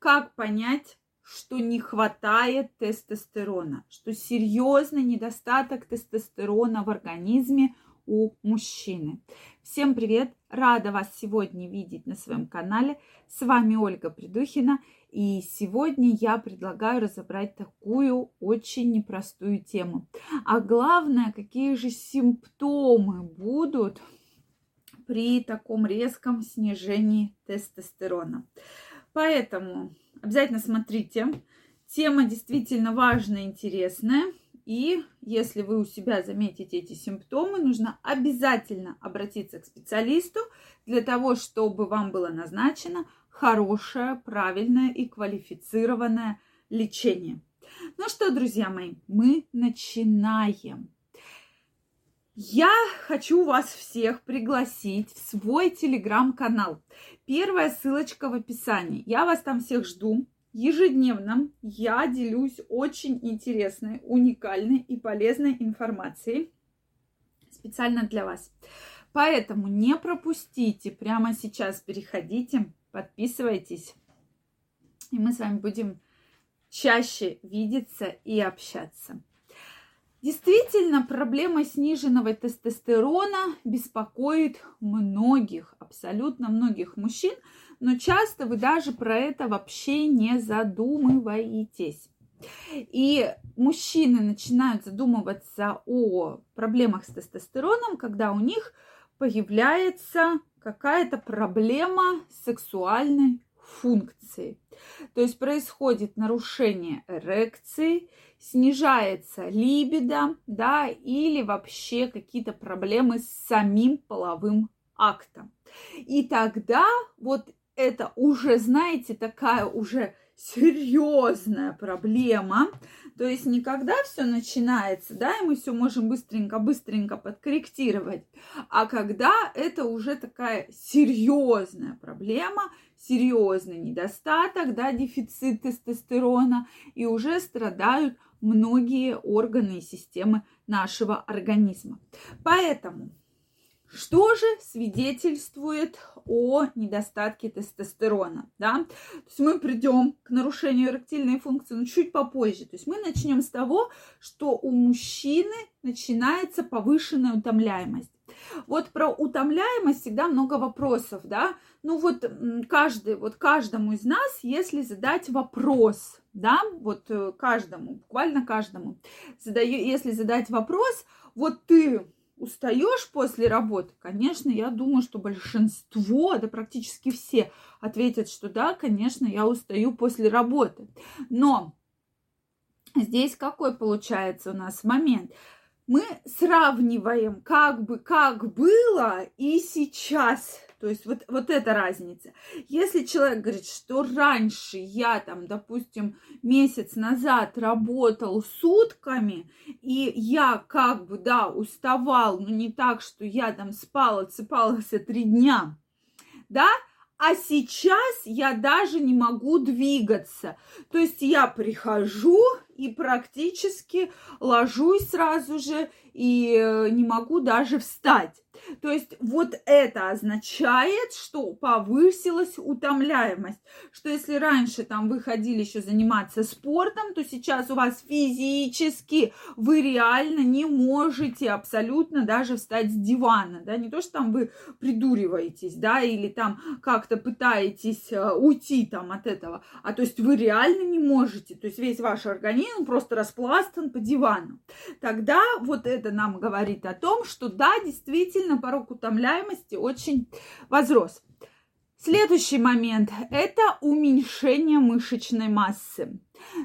как понять, что не хватает тестостерона, что серьезный недостаток тестостерона в организме у мужчины. Всем привет! Рада вас сегодня видеть на своем канале. С вами Ольга Придухина. И сегодня я предлагаю разобрать такую очень непростую тему. А главное, какие же симптомы будут при таком резком снижении тестостерона. Поэтому обязательно смотрите. Тема действительно важная, интересная. И если вы у себя заметите эти симптомы, нужно обязательно обратиться к специалисту для того, чтобы вам было назначено хорошее, правильное и квалифицированное лечение. Ну что, друзья мои, мы начинаем. Я хочу вас всех пригласить в свой телеграм-канал. Первая ссылочка в описании. Я вас там всех жду. Ежедневно я делюсь очень интересной, уникальной и полезной информацией специально для вас. Поэтому не пропустите, прямо сейчас переходите, подписывайтесь, и мы с вами будем чаще видеться и общаться. Действительно, проблема сниженного тестостерона беспокоит многих, абсолютно многих мужчин, но часто вы даже про это вообще не задумываетесь. И мужчины начинают задумываться о проблемах с тестостероном, когда у них появляется какая-то проблема сексуальной функции. То есть происходит нарушение эрекции, снижается либидо, да, или вообще какие-то проблемы с самим половым актом. И тогда вот это уже, знаете, такая уже серьезная проблема. То есть не когда все начинается, да, и мы все можем быстренько-быстренько подкорректировать, а когда это уже такая серьезная проблема, серьезный недостаток, да, дефицит тестостерона, и уже страдают многие органы и системы нашего организма. Поэтому что же свидетельствует о недостатке тестостерона? Да? То есть мы придем к нарушению эректильной функции, но чуть попозже. То есть мы начнем с того, что у мужчины начинается повышенная утомляемость. Вот про утомляемость всегда много вопросов, да. Ну вот каждый, вот каждому из нас, если задать вопрос, да, вот э, каждому, буквально каждому, задаю, если задать вопрос, вот ты устаешь после работы? Конечно, я думаю, что большинство, да практически все ответят, что да, конечно, я устаю после работы. Но здесь какой получается у нас момент? Мы сравниваем как бы как было и сейчас. То есть вот, вот эта разница. Если человек говорит, что раньше я там, допустим, месяц назад работал сутками, и я как бы, да, уставал, но не так, что я там спал, отсыпался три дня, да, а сейчас я даже не могу двигаться. То есть я прихожу и практически ложусь сразу же и э, не могу даже встать. То есть вот это означает, что повысилась утомляемость. Что если раньше там вы ходили еще заниматься спортом, то сейчас у вас физически вы реально не можете абсолютно даже встать с дивана. Да? Не то, что там вы придуриваетесь, да, или там как-то пытаетесь э, уйти там от этого, а то есть вы реально не можете. То есть весь ваш организм просто распластан по дивану. Тогда вот это нам говорит о том, что да, действительно, действительно порог утомляемости очень возрос. Следующий момент – это уменьшение мышечной массы.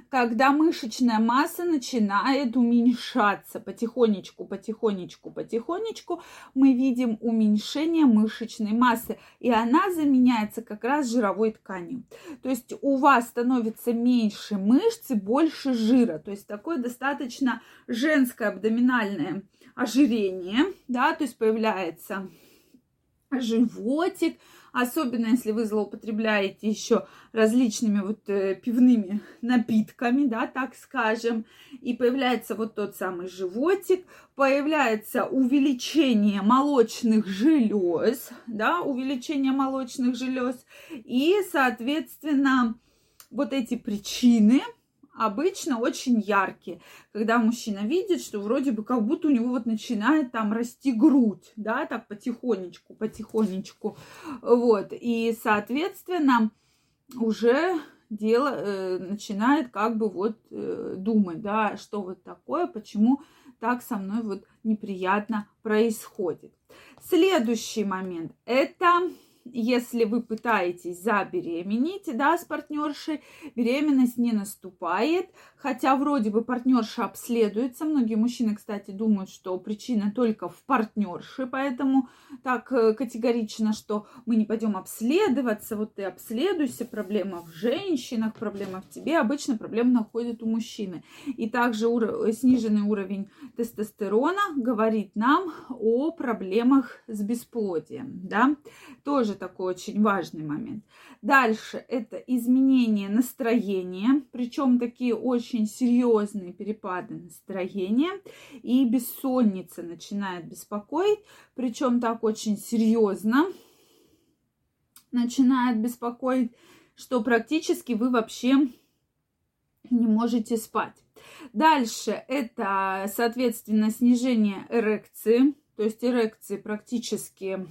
Когда мышечная масса начинает уменьшаться потихонечку, потихонечку, потихонечку, мы видим уменьшение мышечной массы, и она заменяется как раз жировой тканью. То есть у вас становится меньше мышц и больше жира. То есть такое достаточно женское абдоминальное ожирение, да, то есть появляется животик, особенно если вы злоупотребляете еще различными вот э, пивными напитками, да, так скажем, и появляется вот тот самый животик, появляется увеличение молочных желез, да, увеличение молочных желез, и, соответственно, вот эти причины обычно очень яркие, когда мужчина видит, что вроде бы как будто у него вот начинает там расти грудь, да, так потихонечку, потихонечку, вот, и, соответственно, уже дело э, начинает как бы вот э, думать, да, что вот такое, почему так со мной вот неприятно происходит. Следующий момент – это если вы пытаетесь забеременеть, да, с партнершей, беременность не наступает, хотя вроде бы партнерша обследуется. Многие мужчины, кстати, думают, что причина только в партнерше, поэтому так э, категорично, что мы не пойдем обследоваться, вот ты обследуйся, проблема в женщинах, проблема в тебе, обычно проблема находит у мужчины. И также ур- сниженный уровень тестостерона говорит нам о проблемах с бесплодием, да, тоже такой очень важный момент. Дальше это изменение настроения, причем такие очень серьезные перепады настроения. И бессонница начинает беспокоить, причем так очень серьезно начинает беспокоить, что практически вы вообще не можете спать. Дальше это, соответственно, снижение эрекции, то есть эрекции практически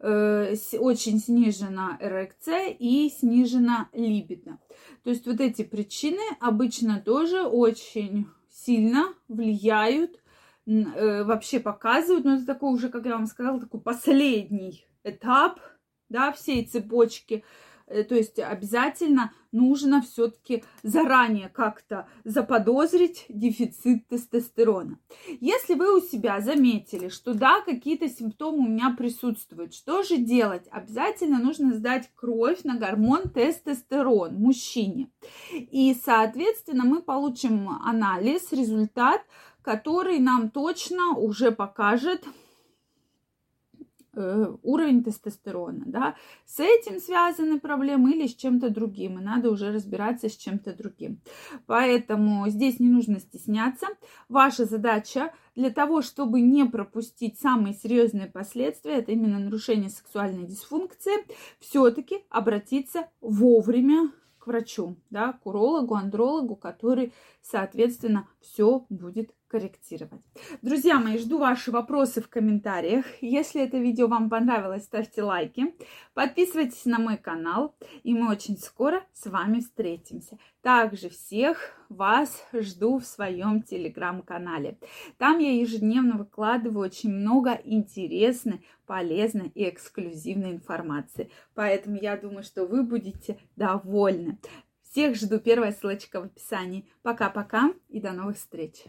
очень снижена эрекция и снижена либидо. То есть вот эти причины обычно тоже очень сильно влияют, э, вообще показывают, но это такой уже, как я вам сказала, такой последний этап да, всей цепочки Э, то есть обязательно нужно все-таки заранее как-то заподозрить дефицит тестостерона. Если вы у себя заметили, что да, какие-то симптомы у меня присутствуют, что же делать? Обязательно нужно сдать кровь на гормон тестостерон мужчине. И, соответственно, мы получим анализ, результат, который нам точно уже покажет, Э, уровень тестостерона, да, с этим связаны проблемы или с чем-то другим, и надо уже разбираться с чем-то другим. Поэтому здесь не нужно стесняться. Ваша задача для того, чтобы не пропустить самые серьезные последствия, это именно нарушение сексуальной дисфункции, все-таки обратиться вовремя к врачу, да, к урологу, андрологу, который, соответственно, все будет корректировать. Друзья мои, жду ваши вопросы в комментариях. Если это видео вам понравилось, ставьте лайки, подписывайтесь на мой канал, и мы очень скоро с вами встретимся. Также всех вас жду в своем телеграм-канале. Там я ежедневно выкладываю очень много интересной, полезной и эксклюзивной информации. Поэтому я думаю, что вы будете довольны. Всех жду. Первая ссылочка в описании. Пока-пока и до новых встреч.